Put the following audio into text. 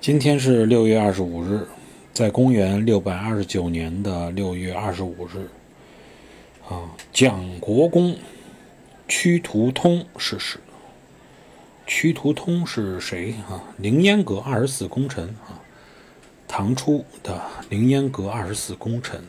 今天是六月二十五日，在公元六百二十九年的六月二十五日，啊，蒋国公屈图通逝世。屈图通是谁啊？凌烟阁二十四功臣啊，唐初的凌烟阁二十四功臣。